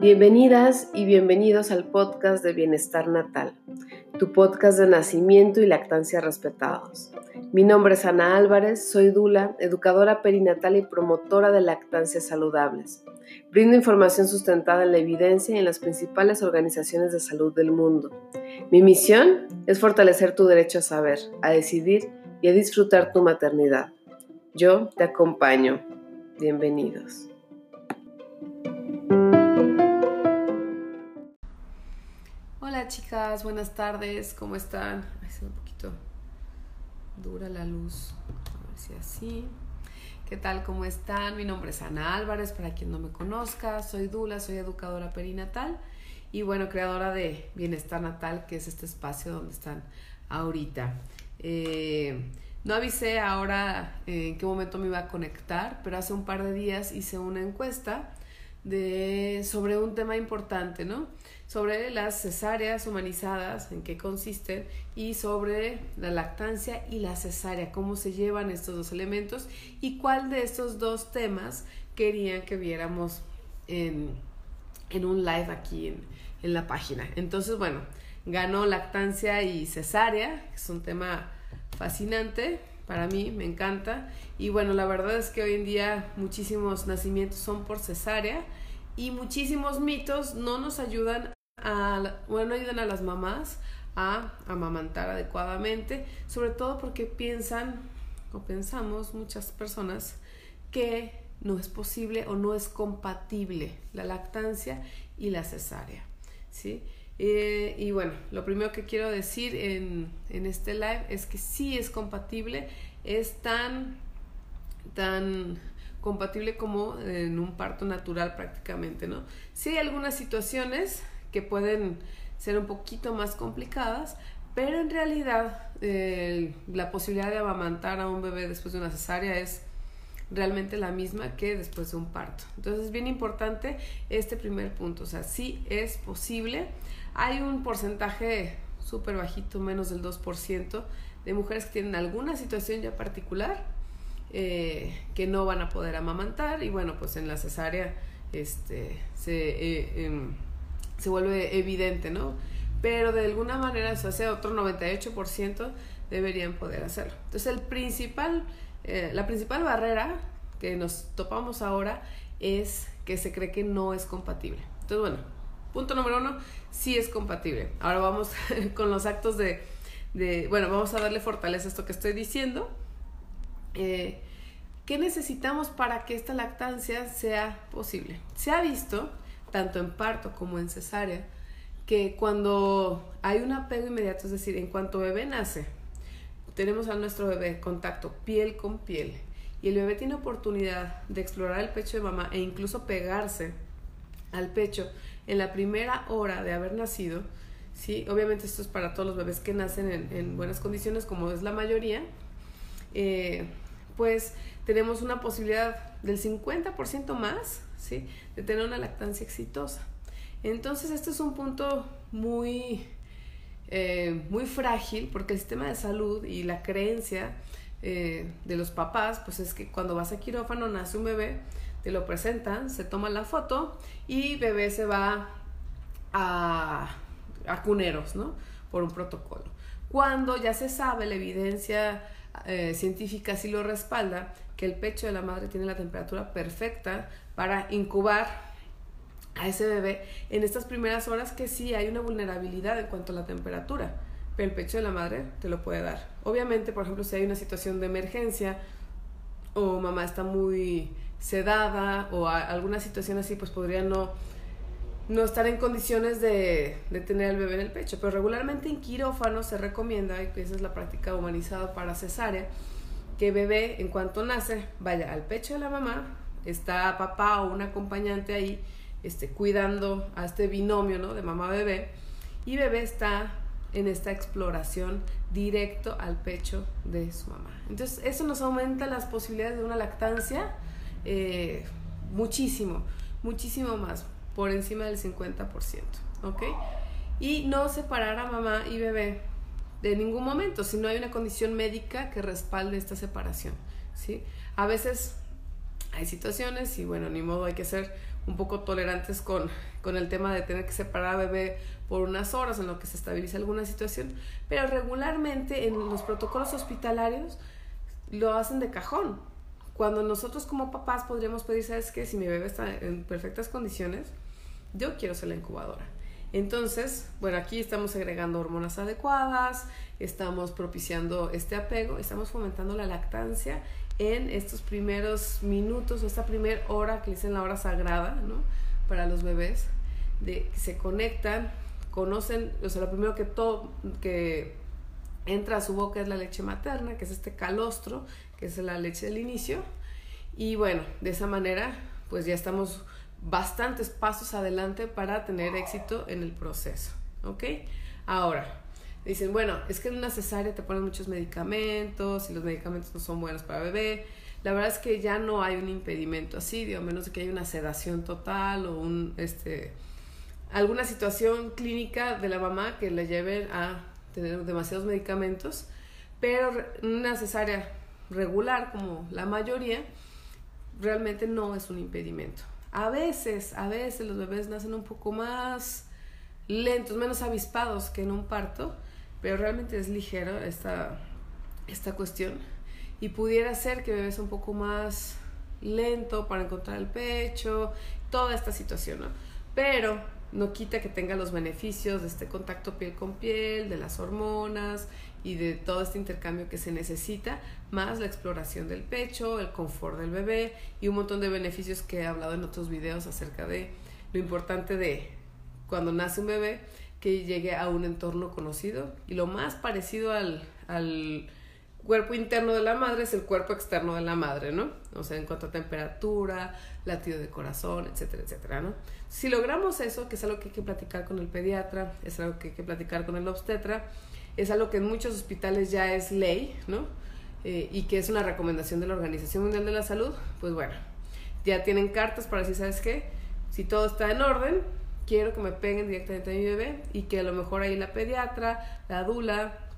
Bienvenidas y bienvenidos al podcast de Bienestar Natal, tu podcast de nacimiento y lactancia respetados. Mi nombre es Ana Álvarez, soy Dula, educadora perinatal y promotora de lactancias saludables. Brindo información sustentada en la evidencia y en las principales organizaciones de salud del mundo. Mi misión es fortalecer tu derecho a saber, a decidir y a disfrutar tu maternidad. Yo te acompaño. Bienvenidos. Hola chicas, buenas tardes, ¿cómo están? Ay, un poquito dura la luz, a ver si así. ¿Qué tal? ¿Cómo están? Mi nombre es Ana Álvarez, para quien no me conozca, soy Dula, soy educadora perinatal y bueno, creadora de Bienestar Natal, que es este espacio donde están ahorita. Eh, no avisé ahora en qué momento me iba a conectar, pero hace un par de días hice una encuesta de, sobre un tema importante, ¿no? Sobre las cesáreas humanizadas, en qué consisten, y sobre la lactancia y la cesárea, cómo se llevan estos dos elementos y cuál de estos dos temas querían que viéramos en, en un live aquí en, en la página. Entonces, bueno, ganó lactancia y cesárea, que es un tema fascinante para mí, me encanta. Y bueno, la verdad es que hoy en día muchísimos nacimientos son por cesárea y muchísimos mitos no nos ayudan a, bueno, ayudan a las mamás a amamantar adecuadamente, sobre todo porque piensan o pensamos muchas personas que no es posible o no es compatible la lactancia y la cesárea. ¿sí? Eh, y bueno, lo primero que quiero decir en, este live es que sí es compatible, es tan, tan compatible como en un parto natural prácticamente, ¿no? Sí hay algunas situaciones que pueden ser un poquito más complicadas, pero en realidad eh, la posibilidad de amamantar a un bebé después de una cesárea es realmente la misma que después de un parto. Entonces es bien importante este primer punto, o sea, sí es posible. Hay un porcentaje súper bajito, menos del 2%, de mujeres que tienen alguna situación ya particular eh, que no van a poder amamantar y bueno, pues en la cesárea este, se, eh, em, se vuelve evidente, ¿no? Pero de alguna manera, o sea, otro 98% deberían poder hacerlo. Entonces el principal eh, la principal barrera que nos topamos ahora es que se cree que no es compatible. Entonces, bueno, punto número uno, sí es compatible. Ahora vamos con los actos de, bueno, vamos a darle fortaleza a esto que estoy diciendo. Eh, ¿Qué necesitamos para que esta lactancia sea posible? Se ha visto, tanto en parto como en cesárea, que cuando hay un apego inmediato, es decir, en cuanto bebé nace, tenemos a nuestro bebé contacto piel con piel y el bebé tiene oportunidad de explorar el pecho de mamá e incluso pegarse al pecho en la primera hora de haber nacido, ¿sí? obviamente esto es para todos los bebés que nacen en, buenas condiciones, como es la mayoría, eh, pues tenemos una posibilidad del 50% más ¿sí? de tener una lactancia exitosa. Entonces, este es un punto muy eh, muy frágil porque el sistema de salud y la creencia eh, de los papás, pues es que cuando vas a quirófano nace un bebé, te lo presentan, se toma la foto y bebé se va a, a cuneros, ¿no? Por un protocolo. Cuando ya se sabe, la evidencia eh, científica sí lo respalda, que el pecho de la madre tiene la temperatura perfecta para incubar a ese bebé en estas primeras horas que sí hay una vulnerabilidad en cuanto a la temperatura, pero el pecho de la madre te lo puede dar. Obviamente, por ejemplo, si hay una situación de emergencia o mamá está muy sedada o alguna situación así, pues podría no, no estar en condiciones de, de tener al bebé en el pecho. Pero regularmente en quirófano se recomienda, y esa es la práctica humanizada para cesárea, que bebé en cuanto nace vaya al pecho de la mamá, está papá o un acompañante ahí, este, cuidando a este binomio ¿no? de mamá-bebé y bebé está en esta exploración directo al pecho de su mamá. Entonces eso nos aumenta las posibilidades de una lactancia eh, muchísimo, muchísimo más, por encima del 50%. ¿Ok? Y no separar a mamá y bebé de ningún momento, si no hay una condición médica que respalde esta separación, ¿sí? A veces hay situaciones y bueno, ni modo, hay que ser un poco tolerantes con, con el tema de tener que separar a bebé por unas horas en lo que se estabiliza alguna situación, pero regularmente en los protocolos hospitalarios lo hacen de cajón. Cuando nosotros como papás podríamos pedir, ¿sabes qué? Si mi bebé está en perfectas condiciones, yo quiero ser la incubadora. Entonces, bueno, aquí estamos agregando hormonas adecuadas, estamos propiciando este apego, estamos fomentando la lactancia en estos primeros minutos o esta primera hora que dicen la hora sagrada, ¿no? Para los bebés, de que se conectan, conocen, o sea, lo primero que todo, que entra a su boca es la leche materna, que es este calostro, que es la leche del inicio, y bueno, de esa manera, pues ya estamos bastantes pasos adelante para tener éxito en el proceso, ¿ok? Ahora, dicen, bueno, es que en una cesárea te ponen muchos medicamentos y los medicamentos no son buenos para bebé. La verdad es que ya no hay un impedimento así, digo, a menos que haya una sedación total o un, este, alguna situación clínica de la mamá que le lleve a tener demasiados medicamentos, pero una cesárea regular, como la mayoría, realmente no es un impedimento. A veces, a veces los bebés nacen un poco más lentos, menos avispados que en un parto, pero realmente es ligero esta, esta cuestión y pudiera ser que bebés un poco más lento para encontrar el pecho, toda esta situación, ¿no? Pero no quita que tenga los beneficios de este contacto piel con piel, de las hormonas y de todo este intercambio que se necesita, más la exploración del pecho, el confort del bebé y un montón de beneficios que he hablado en otros videos acerca de lo importante de cuando nace un bebé que llegue a un entorno conocido y lo más parecido al, al cuerpo interno de la madre es el cuerpo externo de la madre, ¿no? O sea, en cuanto a temperatura, latido de corazón, etcétera, etcétera, ¿no? Si logramos eso, que es algo que hay que platicar con el pediatra, es algo que hay que platicar con el obstetra, es algo que en muchos hospitales ya es ley, ¿no? Eh, y que es una recomendación de la Organización Mundial de la Salud, pues bueno, ya tienen cartas para decir, ¿sabes qué? Si todo está en orden, quiero que me peguen directamente a mi bebé y que a lo mejor ahí la pediatra, la dula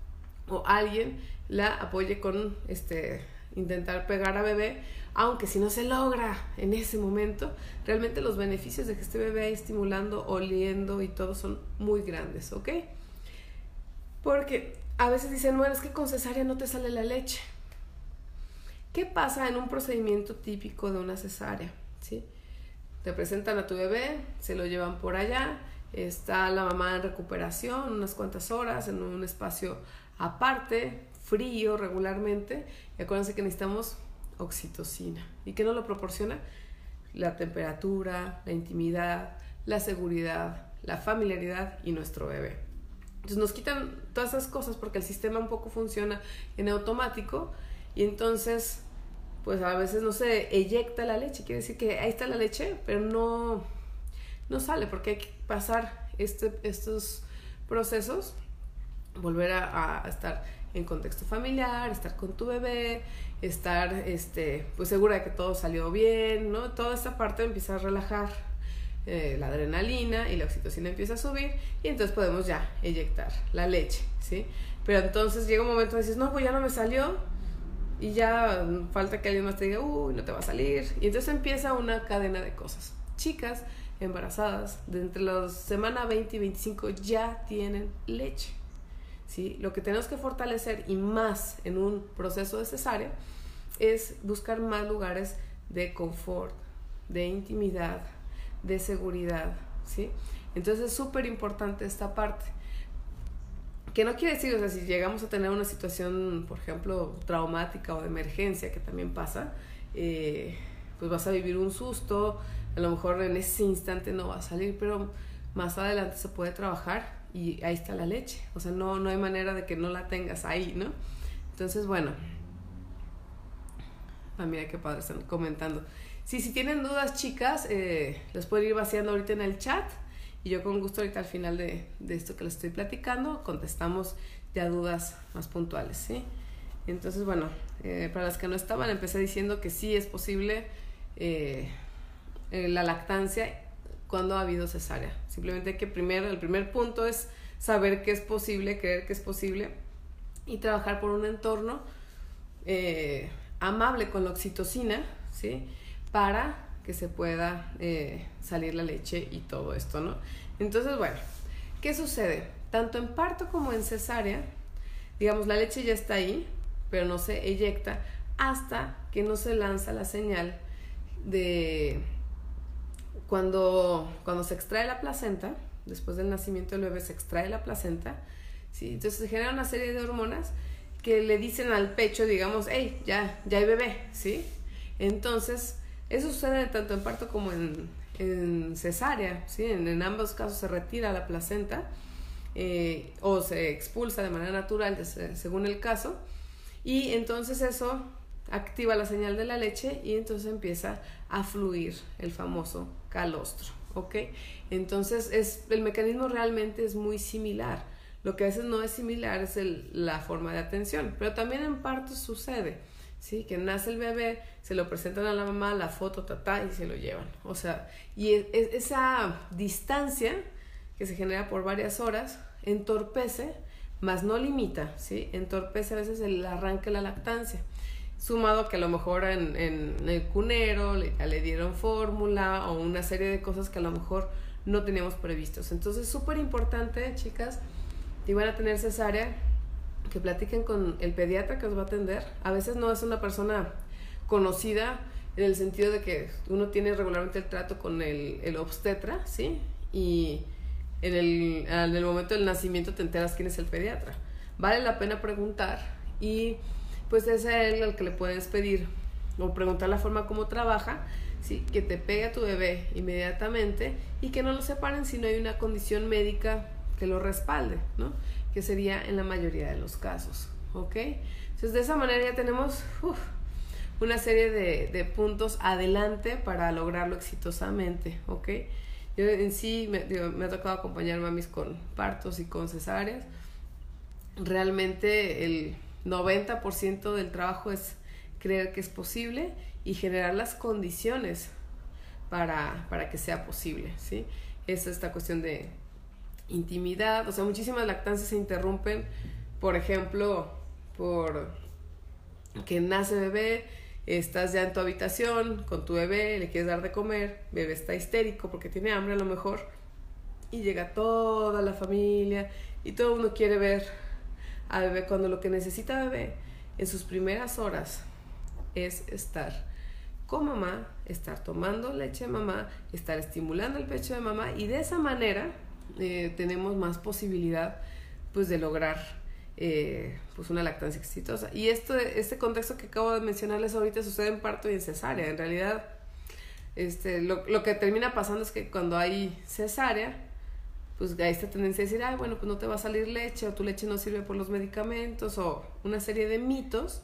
o alguien la apoye con este intentar pegar a bebé, aunque si no se logra en ese momento, realmente los beneficios de que este bebé ahí estimulando, oliendo y todo son muy grandes, ¿ok? Porque a veces dicen, bueno, es que con cesárea no te sale la leche. ¿Qué pasa en un procedimiento típico de una cesárea? ¿Sí? Te presentan a tu bebé, se lo llevan por allá, está la mamá en recuperación unas cuantas horas en un espacio aparte, frío regularmente, y acuérdense que necesitamos oxitocina. ¿Y qué nos lo proporciona? La temperatura, la intimidad, la seguridad, la familiaridad y nuestro bebé. Entonces nos quitan todas esas cosas porque el sistema un poco funciona en automático y entonces pues a veces no se eyecta la leche, quiere decir que ahí está la leche, pero no, no sale porque hay que pasar este, estos procesos, volver a, estar en contexto familiar, estar con tu bebé, estar este, pues segura de que todo salió bien, ¿no? Toda esta parte empieza a relajar eh, la adrenalina y la oxitocina empieza a subir y entonces podemos ya eyectar la leche, ¿sí? Pero entonces llega un momento y dices, no, pues ya no me salió, y ya falta que alguien más te diga, uy, no te va a salir. Y entonces empieza una cadena de cosas. Chicas embarazadas de entre las semana 20 y 25 ya tienen leche. ¿Sí? Lo que tenemos que fortalecer y más en un proceso de cesárea es buscar más lugares de confort, de intimidad, de seguridad. ¿sí? Entonces es súper importante esta parte. Que no quiere decir, o sea, si llegamos a tener una situación, por ejemplo, traumática o de emergencia, que también pasa, eh, pues vas a vivir un susto, a lo mejor en ese instante no va a salir, pero más adelante se puede trabajar y ahí está la leche. O sea, no, no hay manera de que no la tengas ahí, ¿no? Entonces, bueno. Ah, mira qué padre están comentando. Sí, si tienen dudas, chicas, eh, les pueden ir vaciando ahorita en el chat. Y yo con gusto ahorita al final de, esto que les estoy platicando contestamos ya dudas más puntuales, ¿sí? Entonces, bueno, eh, para las que no estaban, empecé diciendo que sí es posible eh, eh, la lactancia cuando ha habido cesárea. Simplemente que primero, el primer punto es saber que es posible, creer que es posible y trabajar por un entorno eh, amable con la oxitocina, ¿sí? Para que se pueda eh, salir la leche y todo esto, ¿no? Entonces, bueno, ¿qué sucede? Tanto en parto como en cesárea, digamos, la leche ya está ahí, pero no se eyecta hasta que no se lanza la señal de cuando, cuando se extrae la placenta, después del nacimiento del bebé se extrae la placenta, ¿sí? entonces se genera una serie de hormonas que le dicen al pecho, digamos, hey, ya, ya hay bebé, ¿sí? Entonces, eso sucede tanto en parto como en, cesárea, ¿sí? En, ambos casos se retira la placenta eh, o se expulsa de manera natural, según el caso, y entonces eso activa la señal de la leche y entonces empieza a fluir el famoso calostro, ¿ok? Entonces es, el mecanismo realmente es muy similar. Lo que a veces no es similar es la forma de atención, pero también en partos sucede, ¿sí? Que nace el bebé, se lo presentan a la mamá, la foto, tatá, y se lo llevan. O sea, y esa distancia que se genera por varias horas entorpece, más no limita, ¿sí? Entorpece a veces el arranque de la lactancia sumado que a lo mejor en, en el cunero le, le dieron fórmula o una serie de cosas que a lo mejor no teníamos previstos. Entonces, súper importante, chicas, si van a tener cesárea, que platiquen con el pediatra que os va a atender. A veces no es una persona conocida en el sentido de que uno tiene regularmente el trato con el, el obstetra, ¿sí? Y en el, en el momento del nacimiento te enteras quién es el pediatra. Vale la pena preguntar y pues es a él al que le puedes pedir o preguntar la forma como trabaja, ¿sí? que te pegue a tu bebé inmediatamente y que no lo separen si no hay una condición médica que lo respalde, ¿no? que sería en la mayoría de los casos. ¿ok? Entonces de esa manera ya tenemos una serie de, de, puntos adelante para lograrlo exitosamente. ¿ok? Yo en sí me, me ha tocado acompañar mamis con partos y con cesáreas. Realmente el 90% del trabajo es creer que es posible y generar las condiciones para, para que sea posible, ¿sí? Es esta cuestión de intimidad, o sea, muchísimas lactancias se interrumpen, por ejemplo, por que nace bebé, estás ya en tu habitación con tu bebé, le quieres dar de comer, bebé está histérico porque tiene hambre a lo mejor, y llega toda la familia y todo el mundo quiere ver a cuando lo que necesita bebé en sus primeras horas es estar con mamá, estar tomando leche de mamá, estar estimulando el pecho de mamá y de esa manera eh, tenemos más posibilidad pues de lograr eh, pues una lactancia exitosa. Y esto, este contexto que acabo de mencionarles ahorita sucede en parto y en cesárea. En realidad, este, lo, lo que termina pasando es que cuando hay cesárea, pues hay esta tendencia a decir, ay, bueno, pues no te va a salir leche o tu leche no sirve por los medicamentos o una serie de mitos,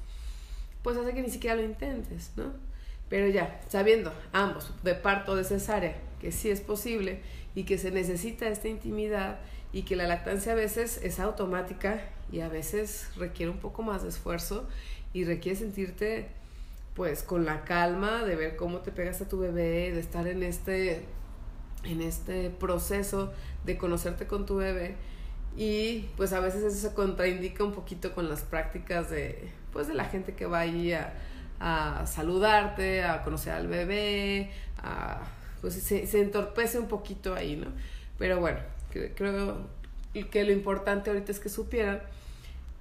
pues hace que ni siquiera lo intentes, ¿no? Pero ya, sabiendo ambos, de parto de cesárea, que sí es posible y que se necesita esta intimidad y que la lactancia a veces es automática y a veces requiere un poco más de esfuerzo y requiere sentirte pues con la calma de ver cómo te pegas a tu bebé, de estar en este en este proceso de conocerte con tu bebé y pues a veces eso se contraindica un poquito con las prácticas de pues de la gente que va ahí a, a saludarte, a conocer al bebé, a, pues se, se, entorpece un poquito ahí, ¿no? Pero bueno, creo que lo importante ahorita es que supieran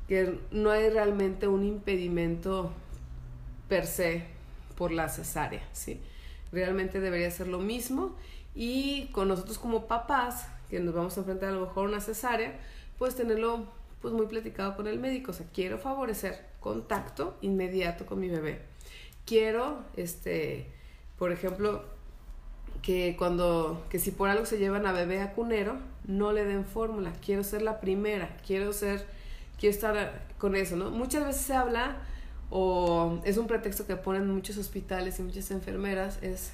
que no hay realmente un impedimento per se por la cesárea, ¿sí? Realmente debería ser lo mismo y con nosotros como papás, que nos vamos a enfrentar a lo mejor una cesárea, pues tenerlo pues muy platicado con el médico. O sea, quiero favorecer contacto inmediato con mi bebé. Quiero, este, por ejemplo, que cuando, que si por algo se llevan a bebé a cunero, no le den fórmula. Quiero ser la primera, quiero ser, quiero estar con eso, ¿no? Muchas veces se habla, o es un pretexto que ponen muchos hospitales y muchas enfermeras, es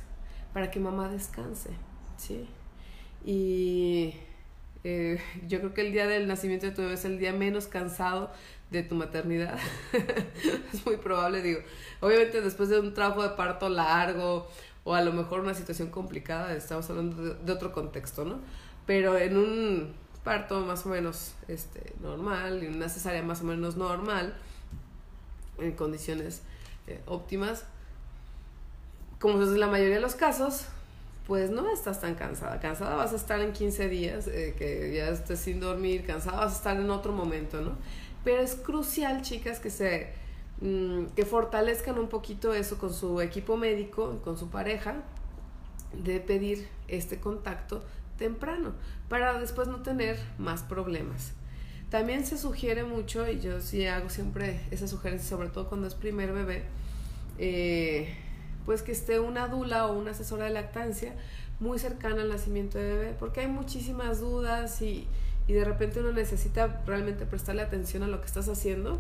para que mamá descanse. ¿Sí? Y eh, yo creo que el día del nacimiento de tu bebé es el día menos cansado de tu maternidad. es muy probable, digo. Obviamente después de un trabajo de parto largo o a lo mejor una situación complicada, estamos hablando de, otro contexto, ¿no? Pero en un parto más o menos este, normal y una cesárea más o menos normal, en condiciones eh, óptimas, como es la mayoría de los casos, pues no estás tan cansada. Cansada vas a estar en 15 días, eh, que ya estés sin dormir, cansada vas a estar en otro momento, ¿no? Pero es crucial, chicas, que se mm, que fortalezcan un poquito eso con su equipo médico, con su pareja, de pedir este contacto temprano para después no tener más problemas. También se sugiere mucho, y yo sí hago siempre esa sugerencia, sobre todo cuando es primer bebé, eh, pues que esté una dula o una asesora de lactancia muy cercana al nacimiento de bebé, porque hay muchísimas dudas y, y de repente uno necesita realmente prestarle atención a lo que estás haciendo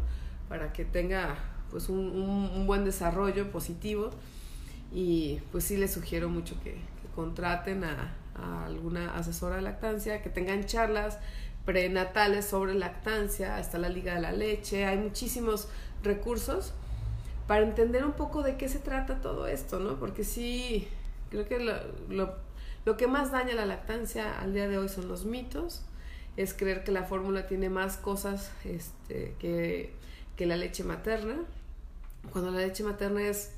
para que tenga pues un, un, buen desarrollo positivo. Y pues sí les sugiero mucho que, contraten a, a, alguna asesora de lactancia, que tengan charlas prenatales sobre lactancia, está la Liga de la Leche, hay muchísimos recursos para entender un poco de qué se trata todo esto, ¿no? Porque sí, creo que lo, que más daña la lactancia al día de hoy son los mitos, es creer que la fórmula tiene más cosas este, que, que la leche materna, cuando la leche materna es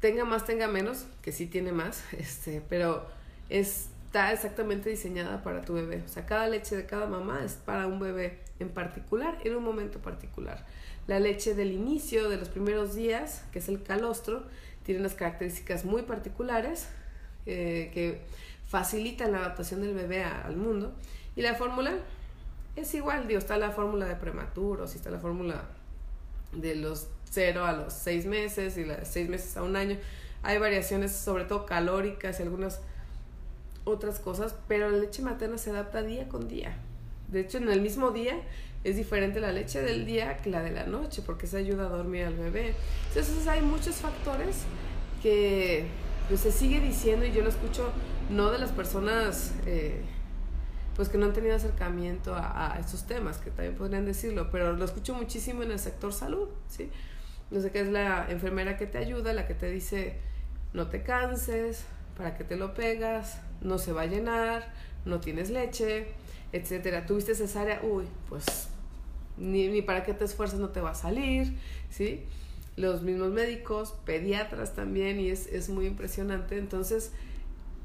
tenga más, tenga menos, que sí tiene más, este, pero está exactamente diseñada para tu bebé. O sea, cada leche de cada mamá es para un bebé en particular, en un momento particular. La leche del inicio, de los primeros días, que es el calostro, tiene unas características muy particulares eh, que facilitan la adaptación del bebé al mundo. Y la fórmula es igual, digo, está la fórmula de prematuros y está la fórmula de los 0 a los 6 meses y de 6 meses a un año. Hay variaciones, sobre todo calóricas y algunas otras cosas, pero la leche materna se adapta día con día. De hecho, en el mismo día es diferente la leche del día que la de la noche, porque se ayuda a dormir al bebé. Entonces hay muchos factores que pues, se sigue diciendo y yo lo escucho no de las personas eh, pues que no han tenido acercamiento a, a, estos temas, que también podrían decirlo, pero lo escucho muchísimo en el sector salud, ¿sí? No sé qué es la enfermera que te ayuda, la que te dice no te canses, para que te lo pegas, no se va a llenar, no tienes leche, etcétera. Tuviste cesárea, uy, pues ni, ni para qué te esfuerzas no te va a salir, ¿sí? Los mismos médicos, pediatras también, y es, es muy impresionante. Entonces,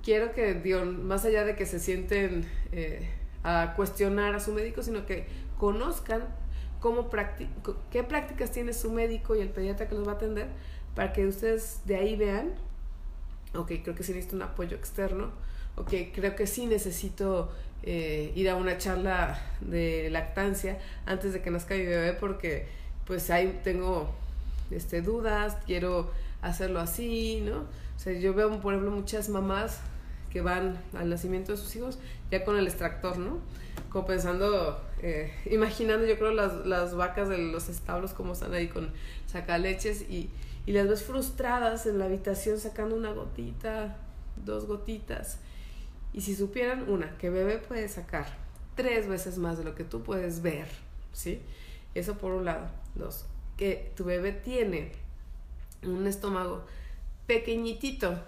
quiero que, más allá de que se sienten eh, a cuestionar a su médico, sino que conozcan cómo qué prácticas tiene su médico y el pediatra que los va a atender, para que ustedes de ahí vean, ok, creo que sí necesito un apoyo externo, ok, creo que sí necesito eh, ir a una charla de lactancia antes de que nazca mi bebé porque pues ahí tengo este, dudas, quiero hacerlo así, ¿no? O sea, yo veo, por ejemplo, muchas mamás que van al nacimiento de sus hijos ya con el extractor, ¿no? Como pensando, eh, imaginando yo creo las, las vacas de los establos como están ahí con sacaleches y, y las ves frustradas en la habitación sacando una gotita, dos gotitas y si supieran, una, que bebé puede sacar tres veces más de lo que tú puedes ver, ¿sí? Eso por un lado. Dos, que tu bebé tiene un estómago pequeñitito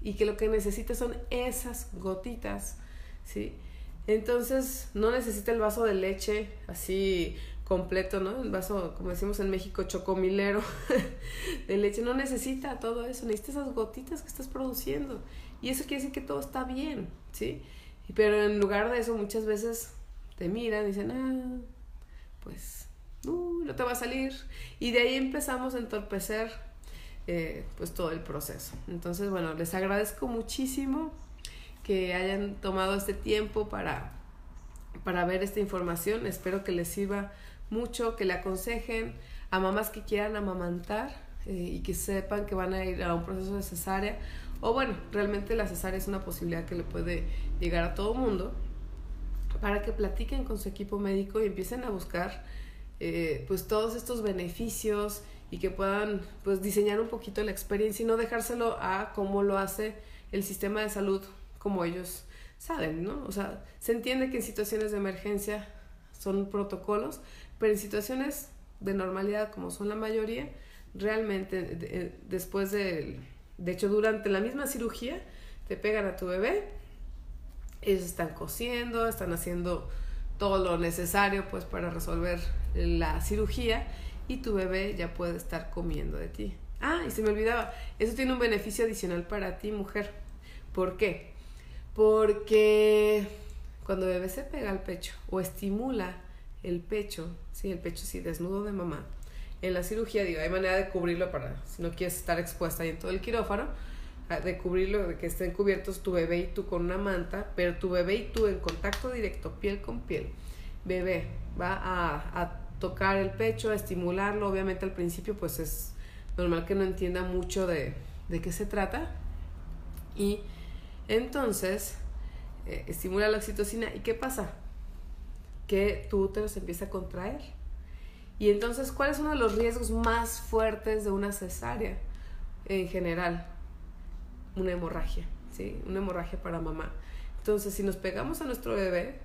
y que lo que necesita son esas gotitas, ¿sí? Entonces no necesita el vaso de leche así completo, ¿no? El vaso, como decimos en México, chocomilero de leche. No necesita todo eso, necesita esas gotitas que estás produciendo. Y eso quiere decir que todo está bien, ¿sí? Pero en lugar de eso, muchas veces te miran y dicen, ah, pues, uh, no te va a salir. Y de ahí empezamos a entorpecer, eh, pues, todo el proceso. Entonces, bueno, les agradezco muchísimo que hayan tomado este tiempo para, para ver esta información. Espero que les sirva mucho, que le aconsejen a mamás que quieran amamantar eh, y que sepan que van a ir a un proceso de cesárea o bueno, realmente la cesárea es una posibilidad que le puede llegar a todo mundo, para que platiquen con su equipo médico y empiecen a buscar eh, pues todos estos beneficios y que puedan pues diseñar un poquito la experiencia y no dejárselo a cómo lo hace el sistema de salud como ellos saben, ¿no? O sea, se entiende que en situaciones de emergencia son protocolos, pero en situaciones de normalidad como son la mayoría, realmente después del de hecho, durante la misma cirugía te pegan a tu bebé Ellos están cosiendo, están haciendo todo lo necesario pues para resolver la cirugía y tu bebé ya puede estar comiendo de ti. Ah, y se me olvidaba, eso tiene un beneficio adicional para ti, mujer. ¿Por qué? Porque cuando el bebé se pega al pecho o estimula el pecho, sí, el pecho sí, desnudo de mamá, en la cirugía, digo, hay manera de cubrirlo para, si no quieres estar expuesta ahí en todo el quirófano, ah, de cubrirlo, de que estén cubiertos tu bebé y tú con una manta, pero tu bebé y tú en contacto directo, piel con piel. Bebé va a, a tocar el pecho, a estimularlo, obviamente al principio pues es normal que no entienda mucho de, de qué se trata. Y entonces eh, estimula la oxitocina. ¿Y qué pasa? Que tu útero se empieza a contraer y entonces, ¿cuáles son los riesgos más fuertes de una cesárea en general? Una hemorragia, ¿sí? Una hemorragia para mamá. Entonces, si nos pegamos a nuestro bebé,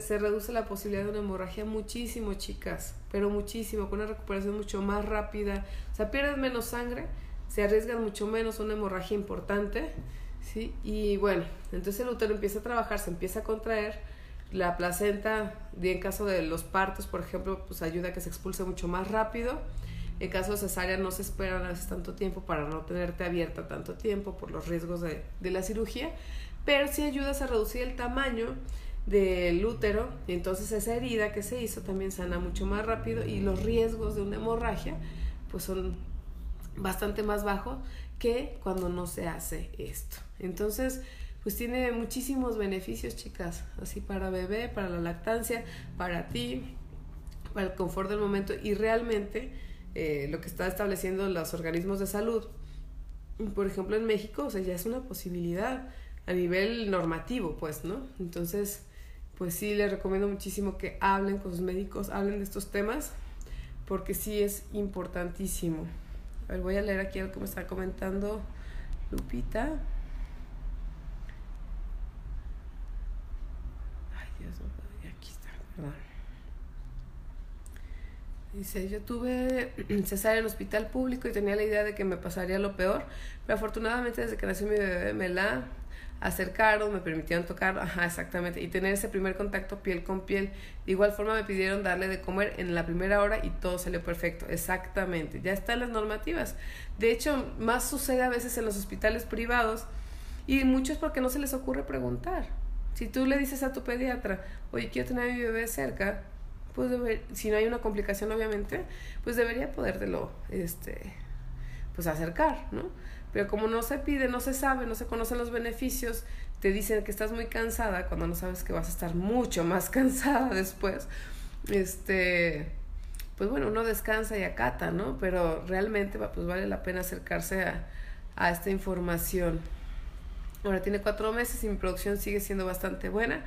se reduce la posibilidad de una hemorragia muchísimo, chicas, pero muchísimo, con una recuperación mucho más rápida. O sea, pierdes menos sangre, se arriesgan mucho menos una hemorragia importante, ¿sí? Y bueno, entonces el útero empieza a trabajar, se empieza a contraer la placenta, en caso de los partos, por ejemplo, pues ayuda a que se expulse mucho más rápido. En caso de cesárea no se espera a veces tanto tiempo para no tenerte abierta tanto tiempo por los riesgos de, de la cirugía, pero sí ayudas a reducir el tamaño del útero y entonces esa herida que se hizo también sana mucho más rápido y los riesgos de una hemorragia pues son bastante más bajos que cuando no se hace esto. Entonces, pues tiene muchísimos beneficios, chicas, así para bebé, para la lactancia, para ti, para el confort del momento y realmente eh, lo que está estableciendo los organismos de salud, por ejemplo en México, o sea, ya es una posibilidad a nivel normativo, pues, ¿no? Entonces, pues sí, les recomiendo muchísimo que hablen con sus médicos, hablen de estos temas, porque sí es importantísimo. A ver, voy a leer aquí algo que me está comentando Lupita. Dice, yo tuve cesárea en el hospital público y tenía la idea de que me pasaría lo peor, pero afortunadamente desde que nació mi bebé me la acercaron, me permitieron tocar, ajá, exactamente, y tener ese primer contacto piel con piel. De igual forma me pidieron darle de comer en la primera hora y todo salió perfecto, exactamente. Ya están las normativas. De hecho, más sucede a veces en los hospitales privados y muchos porque no se les ocurre preguntar. Si tú le dices a tu pediatra, oye, quiero tener a mi bebé cerca, pues si no hay una complicación obviamente, pues debería podértelo este, pues acercar, ¿no? Pero como no se pide, no se sabe, no se conocen los beneficios, te dicen que estás muy cansada cuando no sabes que vas a estar mucho más cansada después, este, pues bueno, uno descansa y acata, ¿no? Pero realmente pues vale la pena acercarse a, a esta información. Ahora tiene cuatro meses y mi producción sigue siendo bastante buena,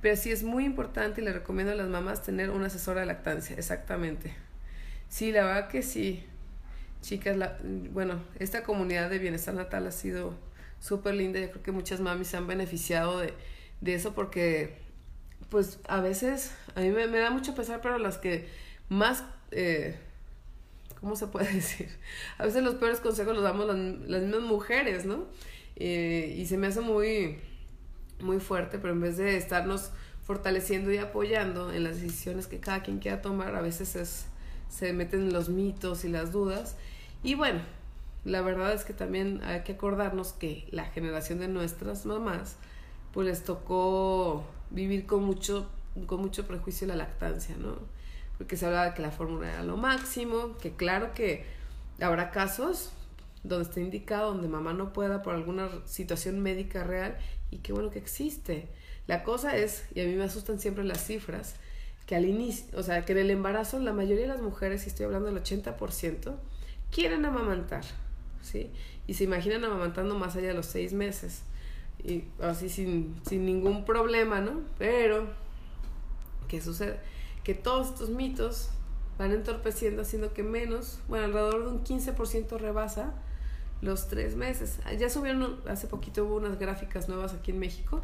pero sí es muy importante y le recomiendo a las mamás tener una asesora de lactancia, exactamente. Sí, la verdad que sí. Chicas, la, bueno, esta comunidad de bienestar natal ha sido súper linda. Yo creo que muchas mamis se han beneficiado de, de eso porque, pues, a veces, a mí me, da mucho pesar, pero las que más... Eh, ¿Cómo se puede decir? A veces los peores consejos los damos las, las mismas mujeres, ¿no? Eh, y se me hace muy, muy fuerte, pero en vez de estarnos fortaleciendo y apoyando en las decisiones que cada quien quiera tomar, a veces es, se meten los mitos y las dudas. Y bueno, la verdad es que también hay que acordarnos que la generación de nuestras mamás, pues les tocó vivir con mucho, con mucho prejuicio la lactancia, ¿no? Porque se hablaba de que la fórmula era lo máximo, que claro que habrá casos donde está indicado, donde mamá no pueda por alguna situación médica real y qué bueno que existe. La cosa es, y a mí me asustan siempre las cifras, que al inicio, o sea, que en el embarazo la mayoría de las mujeres, y estoy hablando del 80%, quieren amamantar, ¿sí? Y se imaginan amamantando más allá de los seis meses, y así sin, sin ningún problema, ¿no? Pero, ¿qué sucede? Que todos estos mitos van entorpeciendo, haciendo que menos, bueno, alrededor de un 15% rebasa los tres meses. Ya subieron, hace poquito hubo unas gráficas nuevas aquí en México,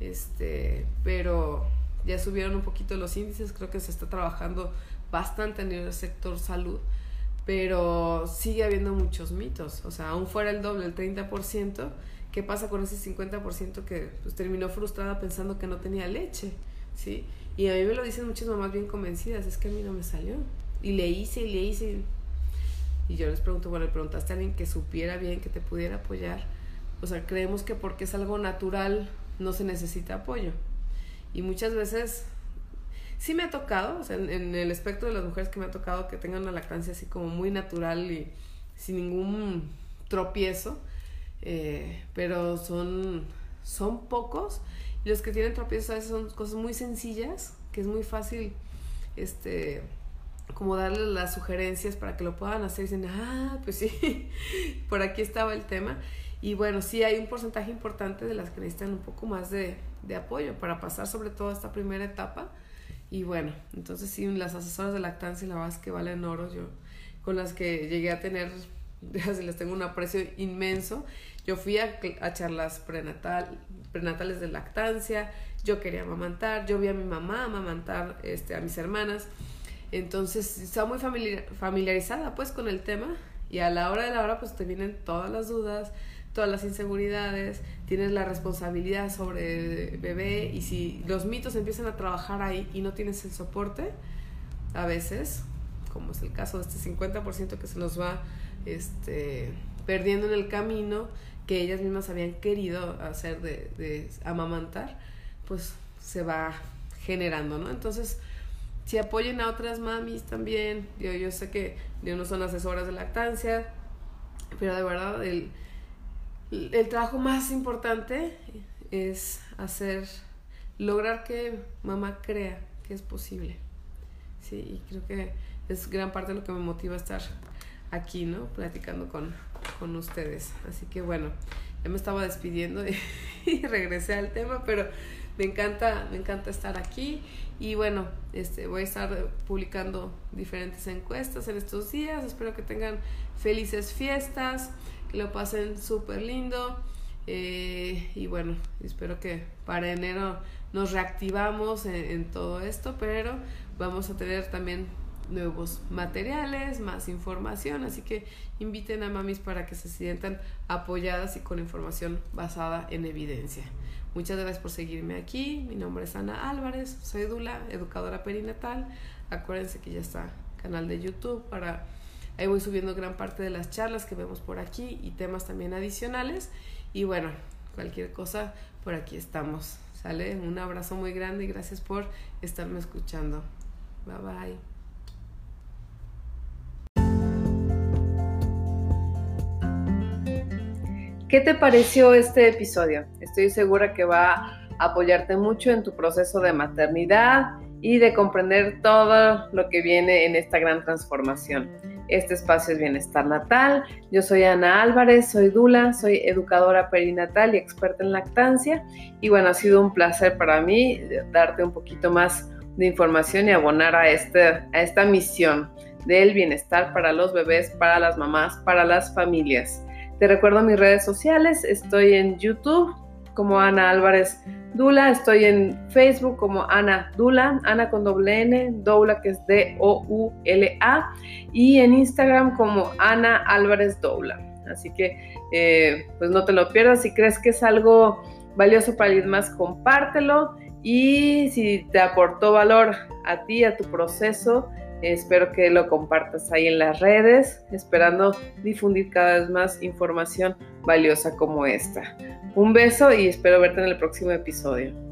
este, pero ya subieron un poquito los índices, creo que se está trabajando bastante nivel del sector salud pero sigue habiendo muchos mitos. O sea, aún fuera el doble, el 30%, ¿qué pasa con ese 50% que pues, terminó frustrada pensando que no tenía leche? ¿Sí? Y a mí me lo dicen muchas mamás bien convencidas, es que a mí no me salió. Y le hice y le hice. Y yo les pregunto, bueno, ¿le preguntaste a alguien que supiera bien, que te pudiera apoyar? O sea, creemos que porque es algo natural no se necesita apoyo. Y muchas veces sí me ha tocado, o sea, en, el espectro de las mujeres que me ha tocado que tengan una lactancia así como muy natural y sin ningún tropiezo, eh, pero son, son pocos. Y los que tienen tropiezos a veces son cosas muy sencillas, que es muy fácil este como darles las sugerencias para que lo puedan hacer y dicen, ah, pues sí, por aquí estaba el tema. Y bueno, sí hay un porcentaje importante de las que necesitan un poco más de, de apoyo para pasar sobre todo esta primera etapa. Y bueno, entonces sí, las asesoras de lactancia, la verdad es que valen oro. Yo, con las que llegué a tener, les tengo un aprecio inmenso. Yo fui a, a charlas prenatal, prenatales de lactancia, yo quería amamantar, yo vi a mi mamá amamantar este, a mis hermanas. Entonces estaba muy familiarizada pues con el tema. Y a la hora de la hora pues te vienen todas las dudas, todas las inseguridades, tienes la responsabilidad sobre el bebé. Y si los mitos empiezan a trabajar ahí y no tienes el soporte, a veces, como es el caso de este 50% que se nos va este, perdiendo en el camino, que ellas mismas habían querido hacer de, de amamantar, pues se va generando, ¿no? Entonces, si apoyen a otras mamis también, yo, yo sé que yo no son asesoras de lactancia, pero de verdad el, el trabajo más importante es hacer, lograr que mamá crea que es posible. Sí, y creo que es gran parte de lo que me motiva estar aquí, ¿no? Platicando con, con ustedes. Así que bueno, ya me estaba despidiendo y regresé al tema, pero me encanta, me encanta estar aquí y bueno, este, voy a estar publicando diferentes encuestas en estos días. Espero que tengan felices fiestas, que lo pasen súper lindo. Eh, y bueno, espero que para enero nos reactivamos en, todo esto, pero vamos a tener también nuevos materiales, más información, así que inviten a mamis para que se sientan apoyadas y con información basada en evidencia. Muchas gracias por seguirme aquí. Mi nombre es Ana Álvarez, soy Dula, educadora perinatal. Acuérdense que ya está canal de YouTube para ahí voy subiendo gran parte de las charlas que vemos por aquí y temas también adicionales. Y bueno, cualquier cosa por aquí estamos. Sale un abrazo muy grande y gracias por estarme escuchando. Bye bye. ¿Qué te pareció este episodio? Estoy segura que va a apoyarte mucho en tu proceso de maternidad y de comprender todo lo que viene en esta gran transformación. Este espacio es Bienestar Natal. Yo soy Ana Álvarez, soy Dula, soy educadora perinatal y experta en lactancia. Y bueno, ha sido un placer para mí darte un poquito más de información y abonar a, este, a esta misión del bienestar para los bebés, para las mamás, para las familias. Te recuerdo mis redes sociales, estoy en YouTube como Ana Álvarez Dula, estoy en Facebook como Ana Dula, Ana con doble N, Doula que es D-O-U-L-A, y en Instagram como Ana Álvarez Doula. Así que eh, pues no te lo pierdas, si crees que es algo valioso para alguien más, compártelo y si te aportó valor a ti, a tu proceso, Espero que lo compartas ahí en las redes, esperando difundir cada vez más información valiosa como esta. Un beso y espero verte en el próximo episodio.